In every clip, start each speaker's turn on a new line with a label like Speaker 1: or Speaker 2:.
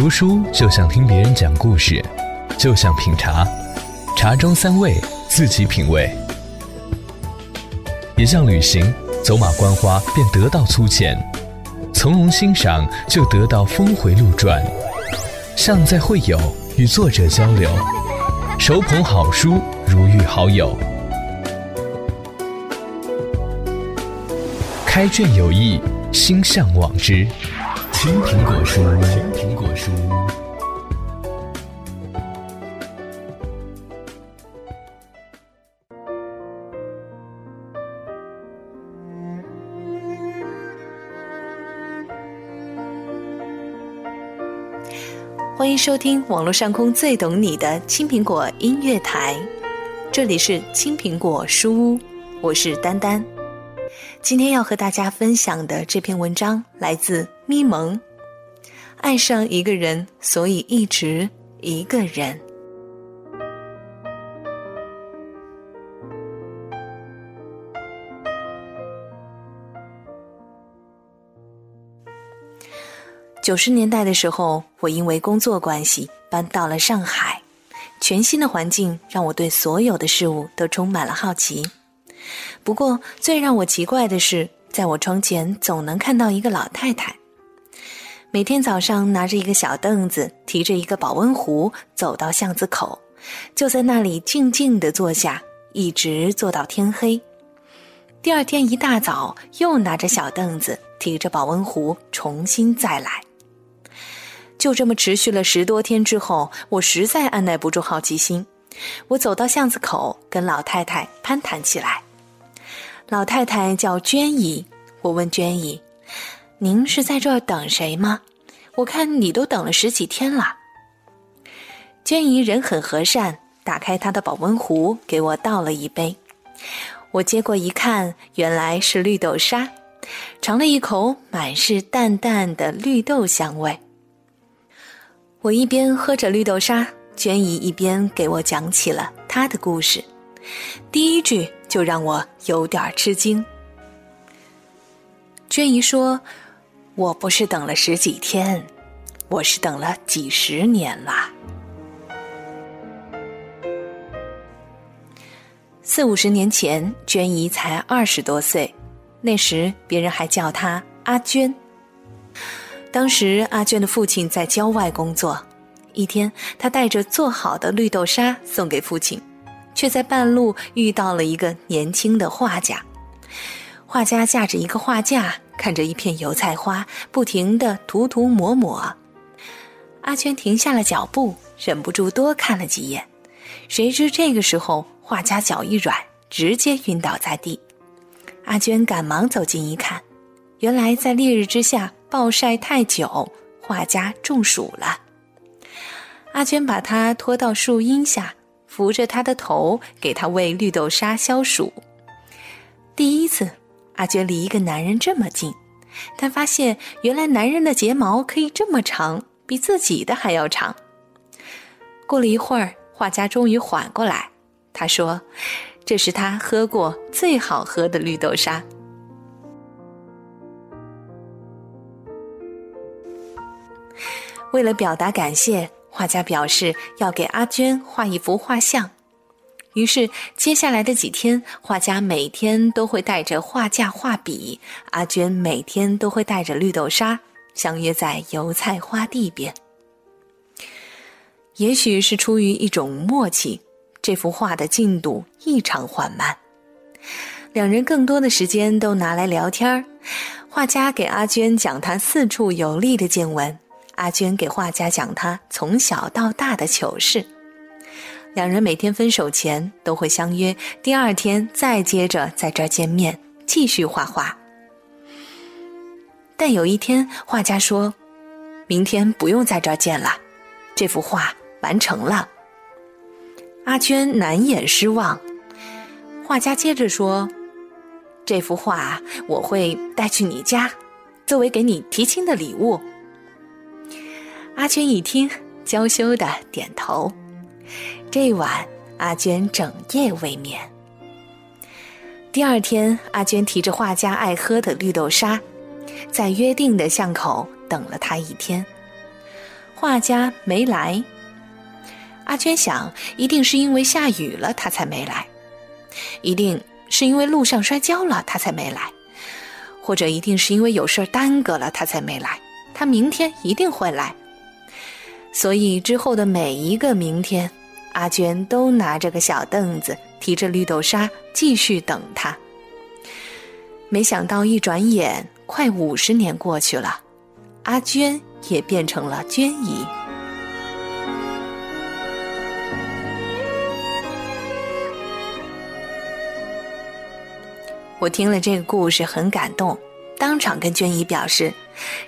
Speaker 1: 读书就像听别人讲故事，就像品茶，茶中三味，自己品味；也像旅行，走马观花便得到粗浅，从容欣赏就得到峰回路转。像在会友，与作者交流，手捧好书，如遇好友。开卷有益，心向往之。青苹果书，书。
Speaker 2: 欢迎收听网络上空最懂你的青苹果音乐台，这里是青苹果书屋，我是丹丹。今天要和大家分享的这篇文章来自咪蒙。爱上一个人，所以一直一个人。九十年代的时候，我因为工作关系搬到了上海，全新的环境让我对所有的事物都充满了好奇。不过，最让我奇怪的是，在我窗前总能看到一个老太太，每天早上拿着一个小凳子，提着一个保温壶，走到巷子口，就在那里静静地坐下，一直坐到天黑。第二天一大早，又拿着小凳子，提着保温壶，重新再来。就这么持续了十多天之后，我实在按耐不住好奇心，我走到巷子口，跟老太太攀谈起来。老太太叫娟姨，我问娟姨：“您是在这儿等谁吗？我看你都等了十几天了。”娟姨人很和善，打开她的保温壶，给我倒了一杯。我接过一看，原来是绿豆沙，尝了一口，满是淡淡的绿豆香味。我一边喝着绿豆沙，娟姨一边给我讲起了她的故事。第一句。就让我有点吃惊。娟姨说：“我不是等了十几天，我是等了几十年了。”四五十年前，娟姨才二十多岁，那时别人还叫她阿娟。当时阿娟的父亲在郊外工作，一天，她带着做好的绿豆沙送给父亲。却在半路遇到了一个年轻的画家，画家架着一个画架，看着一片油菜花，不停的涂涂抹抹。阿娟停下了脚步，忍不住多看了几眼。谁知这个时候，画家脚一软，直接晕倒在地。阿娟赶忙走近一看，原来在烈日之下暴晒太久，画家中暑了。阿娟把他拖到树荫下。扶着他的头，给他喂绿豆沙消暑。第一次，阿娟离一个男人这么近，她发现原来男人的睫毛可以这么长，比自己的还要长。过了一会儿，画家终于缓过来，他说：“这是他喝过最好喝的绿豆沙。”为了表达感谢。画家表示要给阿娟画一幅画像，于是接下来的几天，画家每天都会带着画架、画笔，阿娟每天都会带着绿豆沙，相约在油菜花地边。也许是出于一种默契，这幅画的进度异常缓慢，两人更多的时间都拿来聊天儿。画家给阿娟讲他四处游历的见闻。阿娟给画家讲他从小到大的糗事，两人每天分手前都会相约，第二天再接着在这儿见面，继续画画。但有一天，画家说：“明天不用在这儿见了，这幅画完成了。”阿娟难掩失望。画家接着说：“这幅画我会带去你家，作为给你提亲的礼物。”阿娟一听，娇羞的点头。这晚，阿娟整夜未眠。第二天，阿娟提着画家爱喝的绿豆沙，在约定的巷口等了他一天。画家没来。阿娟想，一定是因为下雨了，他才没来；一定是因为路上摔跤了，他才没来；或者一定是因为有事耽搁了，他才没来。他明天一定会来。所以之后的每一个明天，阿娟都拿着个小凳子，提着绿豆沙，继续等他。没想到一转眼，快五十年过去了，阿娟也变成了娟姨。我听了这个故事很感动，当场跟娟姨表示，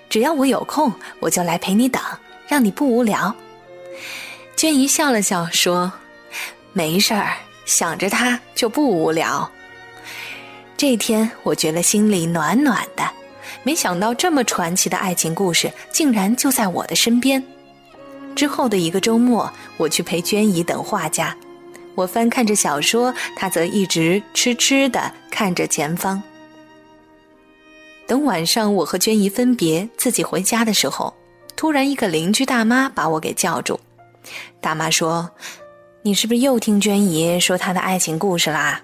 Speaker 2: 只要我有空，我就来陪你等，让你不无聊。娟姨笑了笑说：“没事儿，想着他就不无聊。”这天我觉得心里暖暖的，没想到这么传奇的爱情故事竟然就在我的身边。之后的一个周末，我去陪娟姨等画家。我翻看着小说，他则一直痴痴地看着前方。等晚上我和娟姨分别，自己回家的时候，突然一个邻居大妈把我给叫住。大妈说：“你是不是又听娟姨说她的爱情故事啦？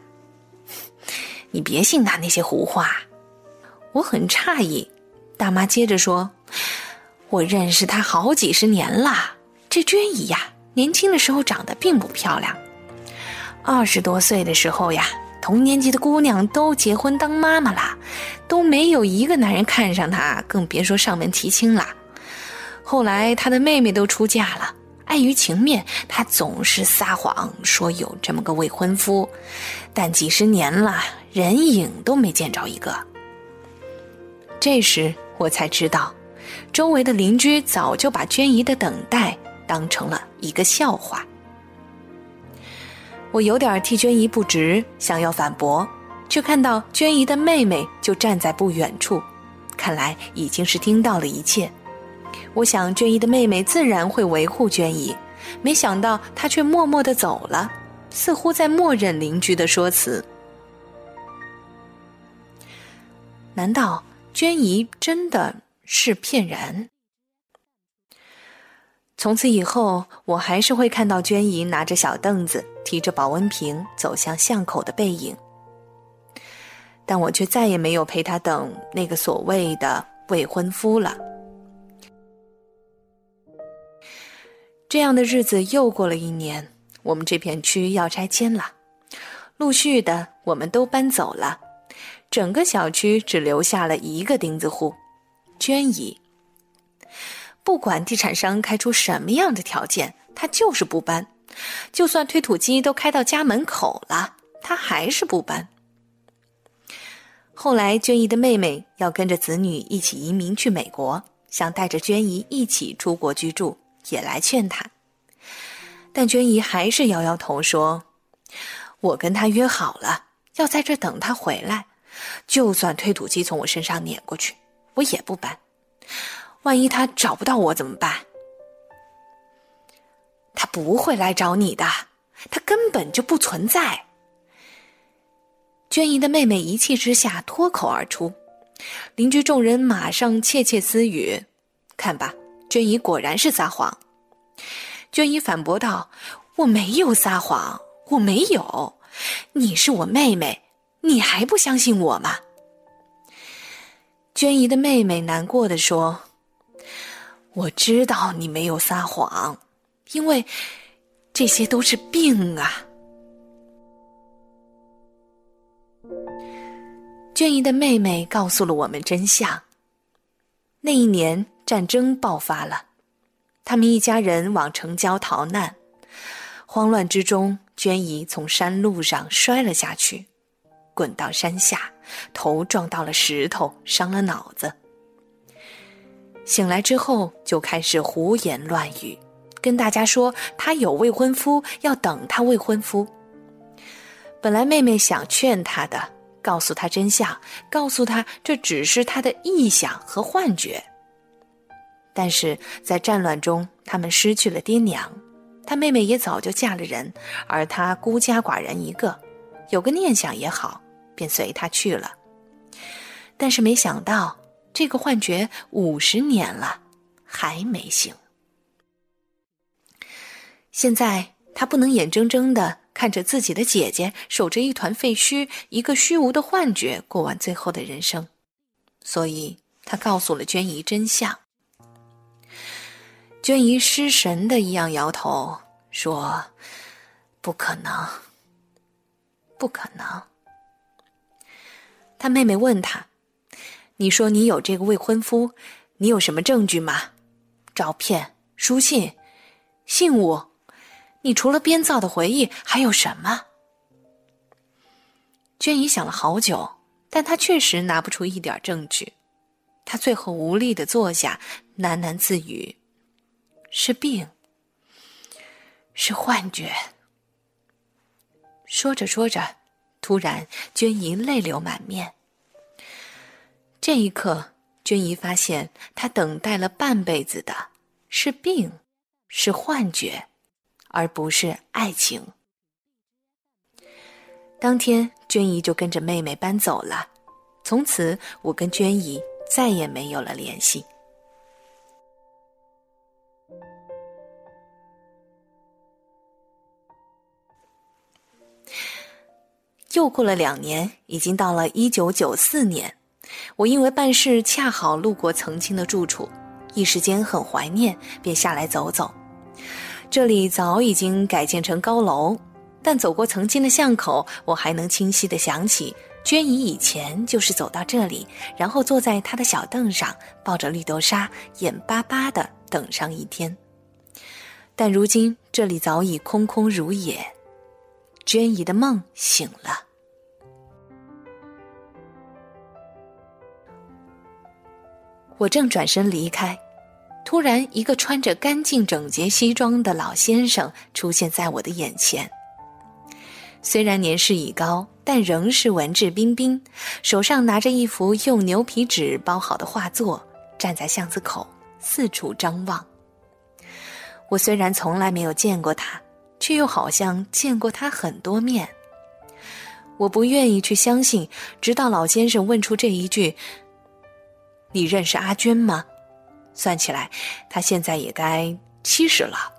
Speaker 2: 你别信她那些胡话。”我很诧异。大妈接着说：“我认识她好几十年了，这娟姨呀，年轻的时候长得并不漂亮。”二十多岁的时候呀，同年级的姑娘都结婚当妈妈了，都没有一个男人看上她，更别说上门提亲了。后来她的妹妹都出嫁了，碍于情面，她总是撒谎说有这么个未婚夫，但几十年了，人影都没见着一个。这时我才知道，周围的邻居早就把娟姨的等待当成了一个笑话。我有点替娟姨不值，想要反驳，却看到娟姨的妹妹就站在不远处，看来已经是听到了一切。我想娟姨的妹妹自然会维护娟姨，没想到她却默默的走了，似乎在默认邻居的说辞。难道娟姨真的是骗人？从此以后，我还是会看到娟姨拿着小凳子。提着保温瓶走向巷口的背影，但我却再也没有陪她等那个所谓的未婚夫了。这样的日子又过了一年，我们这片区要拆迁了，陆续的我们都搬走了，整个小区只留下了一个钉子户——娟姨。不管地产商开出什么样的条件，他就是不搬。就算推土机都开到家门口了，他还是不搬。后来，娟姨的妹妹要跟着子女一起移民去美国，想带着娟姨一起出国居住，也来劝她。但娟姨还是摇摇头说：“我跟他约好了，要在这等他回来，就算推土机从我身上碾过去，我也不搬。万一他找不到我怎么办？”他不会来找你的，他根本就不存在。娟姨的妹妹一气之下脱口而出，邻居众人马上窃窃私语：“看吧，娟姨果然是撒谎。”娟姨反驳道：“我没有撒谎，我没有，你是我妹妹，你还不相信我吗？”娟姨的妹妹难过的说：“我知道你没有撒谎。”因为这些都是病啊！娟姨的妹妹告诉了我们真相。那一年战争爆发了，他们一家人往城郊逃难，慌乱之中，娟姨从山路上摔了下去，滚到山下，头撞到了石头，伤了脑子。醒来之后，就开始胡言乱语。跟大家说，她有未婚夫，要等她未婚夫。本来妹妹想劝她的，告诉她真相，告诉她这只是她的臆想和幻觉。但是在战乱中，他们失去了爹娘，他妹妹也早就嫁了人，而他孤家寡人一个，有个念想也好，便随他去了。但是没想到，这个幻觉五十年了，还没醒。现在他不能眼睁睁的看着自己的姐姐守着一团废墟、一个虚无的幻觉过完最后的人生，所以他告诉了娟姨真相。娟姨失神的一样摇头说：“不可能，不可能。”他妹妹问他：“你说你有这个未婚夫，你有什么证据吗？照片、书信、信物？你除了编造的回忆，还有什么？”娟姨想了好久，但她确实拿不出一点证据。她最后无力的坐下，喃喃自语：“是病，是幻觉。”说着说着。突然，娟姨泪流满面。这一刻，娟姨发现，她等待了半辈子的是病，是幻觉，而不是爱情。当天，娟姨就跟着妹妹搬走了。从此，我跟娟姨再也没有了联系。又过了两年，已经到了一九九四年。我因为办事恰好路过曾经的住处，一时间很怀念，便下来走走。这里早已经改建成高楼，但走过曾经的巷口，我还能清晰地想起娟姨以前就是走到这里，然后坐在她的小凳上，抱着绿豆沙，眼巴巴地等上一天。但如今这里早已空空如也。娟姨的梦醒了，我正转身离开，突然一个穿着干净整洁西装的老先生出现在我的眼前。虽然年事已高，但仍是文质彬彬，手上拿着一幅用牛皮纸包好的画作，站在巷子口四处张望。我虽然从来没有见过他。却又好像见过他很多面。我不愿意去相信，直到老先生问出这一句：“你认识阿娟吗？”算起来，他现在也该七十了。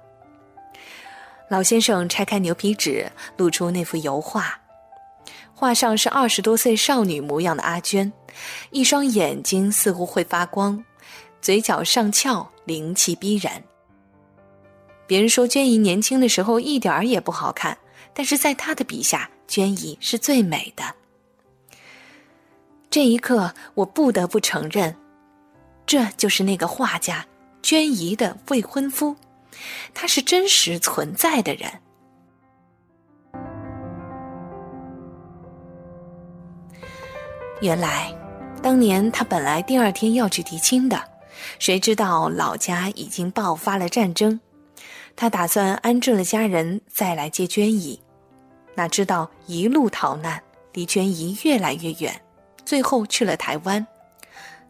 Speaker 2: 老先生拆开牛皮纸，露出那幅油画，画上是二十多岁少女模样的阿娟，一双眼睛似乎会发光，嘴角上翘，灵气逼人。别人说娟姨年轻的时候一点儿也不好看，但是在他的笔下，娟姨是最美的。这一刻，我不得不承认，这就是那个画家娟姨的未婚夫，他是真实存在的人。原来，当年他本来第二天要去提亲的，谁知道老家已经爆发了战争。他打算安置了家人再来接娟姨，哪知道一路逃难，离娟姨越来越远，最后去了台湾。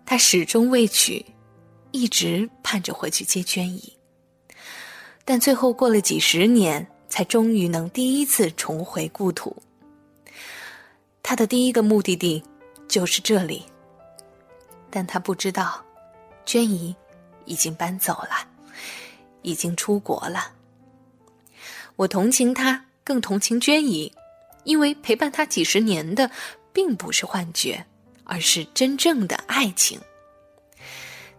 Speaker 2: 他始终未娶，一直盼着回去接娟姨。但最后过了几十年，才终于能第一次重回故土。他的第一个目的地就是这里，但他不知道，娟姨已经搬走了。已经出国了。我同情他，更同情娟姨，因为陪伴他几十年的，并不是幻觉，而是真正的爱情。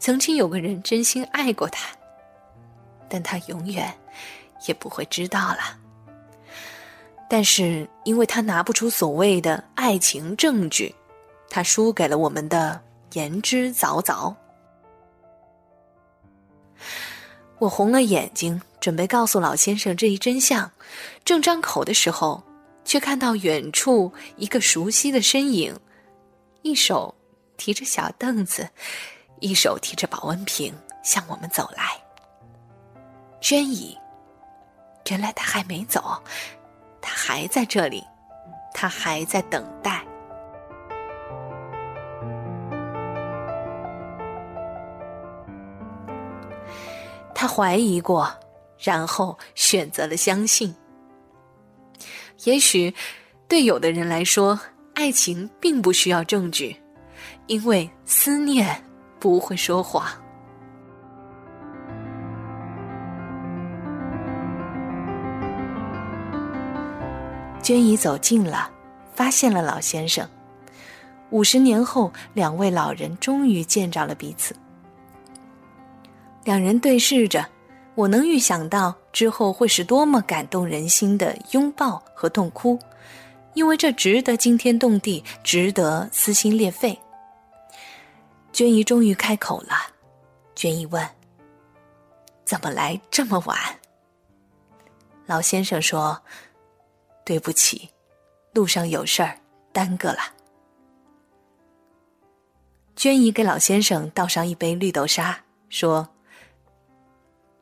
Speaker 2: 曾经有个人真心爱过他，但他永远也不会知道了。但是，因为他拿不出所谓的爱情证据，他输给了我们的言之凿凿。我红了眼睛，准备告诉老先生这一真相，正张口的时候，却看到远处一个熟悉的身影，一手提着小凳子，一手提着保温瓶向我们走来。娟姨，原来他还没走，他还在这里，他还在等待。他怀疑过，然后选择了相信。也许，对有的人来说，爱情并不需要证据，因为思念不会说谎。
Speaker 3: 娟姨走近了，发现了老先生。五十年后，两位老人终于见着了彼此。两人对视着，我能预想到之后会是多么感动人心的拥抱和痛哭，因为这值得惊天动地，值得撕心裂肺。娟姨终于开口了，娟姨问：“怎么来这么晚？”老先生说：“对不起，路上有事儿，耽搁了。”娟姨给老先生倒上一杯绿豆沙，说：“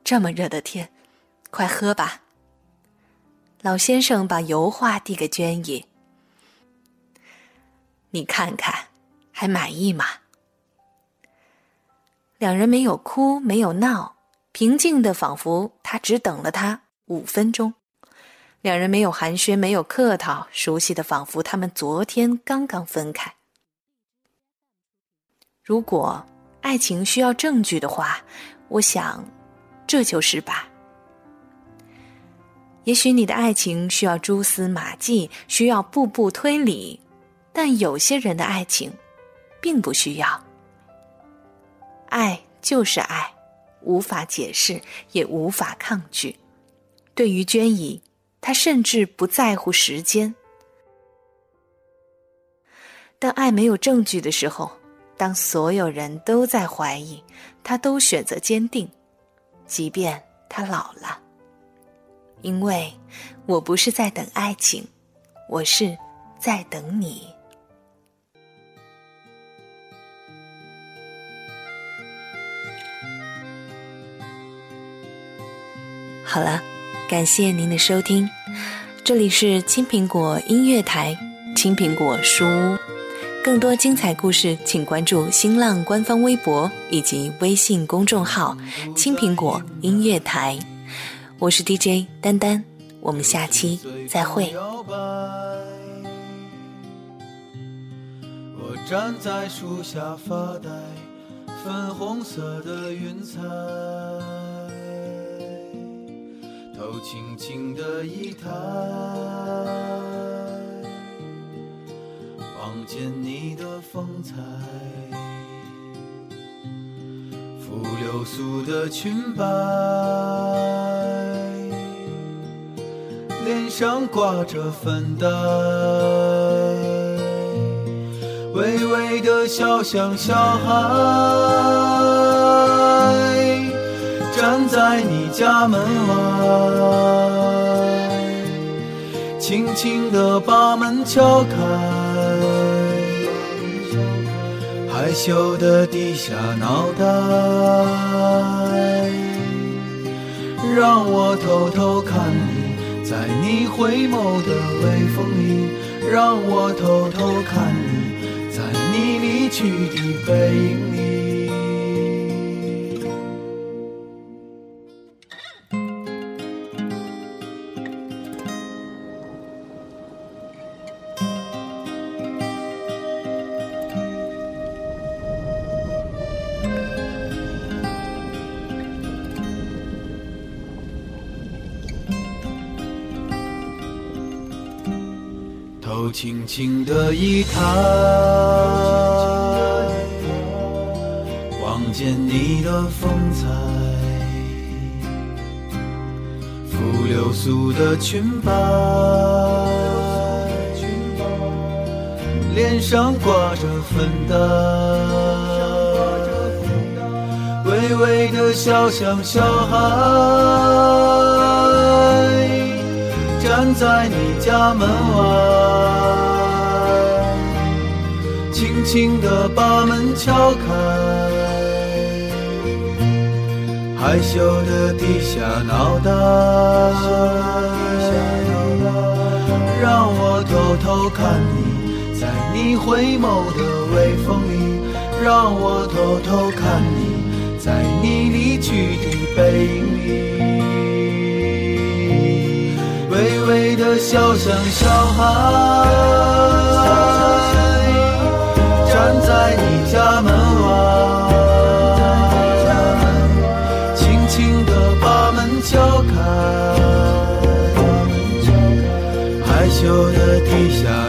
Speaker 3: 这么热的天，快喝吧。”老先生把油画递给娟姨：“你看看，还满意吗？”两人没有哭，没有闹，平静的仿佛他只等了他五分钟。两人没有寒暄，没有客套，熟悉的仿佛他们昨天刚刚分开。如果爱情需要证据的话，我想，这就是吧。也许你的爱情需要蛛丝马迹，需要步步推理，但有些人的爱情，并不需要。爱就是爱，无法解释，也无法抗拒。对于娟姨，她甚至不在乎时间。当爱没有证据的时候，当所有人都在怀疑，她都选择坚定，即便她老了。因为我不是在等爱情，我是在等你。好了，感谢您的收听，这里是青苹果音乐台，青苹果书屋。更多精彩故事，请关注新浪官方微博以及微信公众号“青苹果音乐台”。我是 DJ 丹丹，我们下期再会。我站在树下发呆，粉红色的云彩。头轻轻的一抬，望见你的风采，拂流苏的裙摆，脸上挂着粉黛，微微的笑像小孩。站在你家门外，轻轻地把门敲开，害羞地低下脑袋，让我偷偷看你，在你回眸的微风里，让我偷偷看你，在你离去的背影里。轻轻的一抬，望见你的风采，拂流苏的裙摆，脸上挂着粉黛，微微的笑像小孩。站在你家门外，轻轻地把门敲开，害羞地低下脑袋，让我偷偷看你，在你回眸的微风里，让我偷偷看你，在你离去的背影里。微微的笑像小孩，一下。